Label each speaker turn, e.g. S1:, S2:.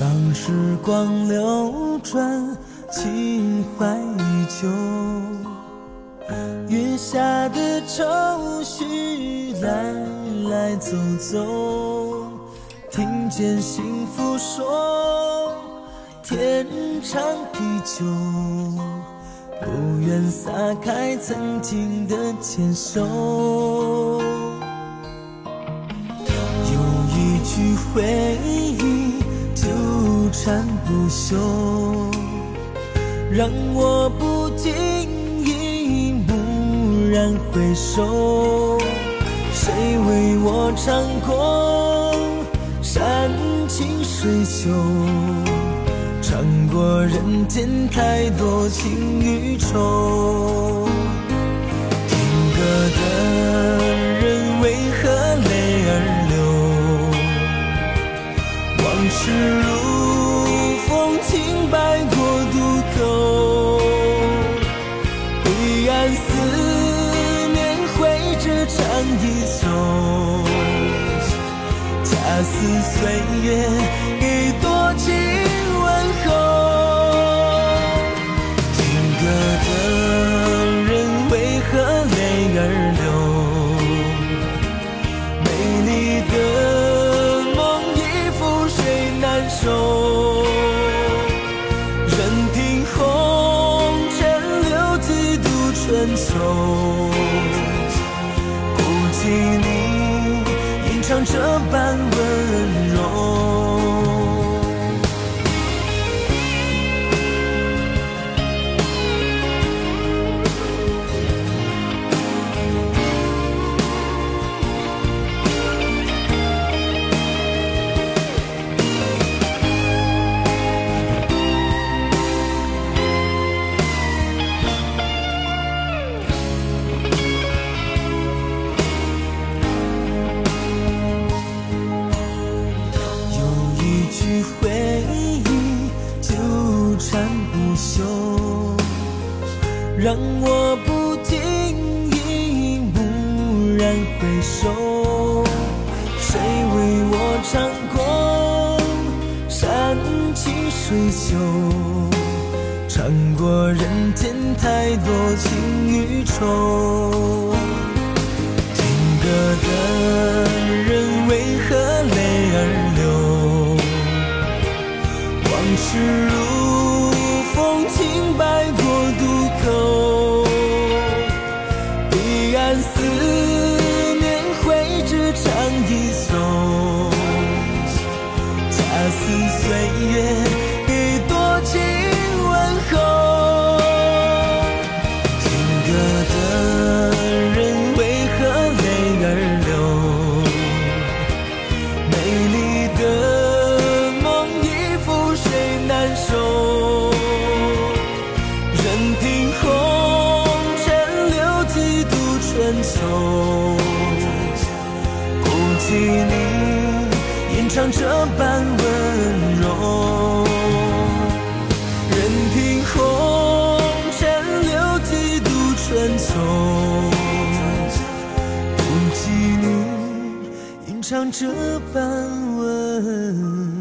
S1: 当时光流转，情怀依旧。月下的愁绪来来走走，听见幸福说天长地久，不愿撒开曾经的牵手。有一句回忆缠不休，让我不经意蓦然回首，谁为我唱过山清水秀，尝过人间太多情与愁。听歌的恰似岁月一多情问候。听歌的人为何泪儿流？美丽的梦已覆水难收。任凭红尘流几度春秋，不及你这般温柔。让我不经意蓦然回首。谁为我唱过山清水秀，尝过人间太多情与愁。听歌一首，恰似岁月你吟唱这般温柔。任凭红尘留几度春秋，不及你吟唱这般温柔。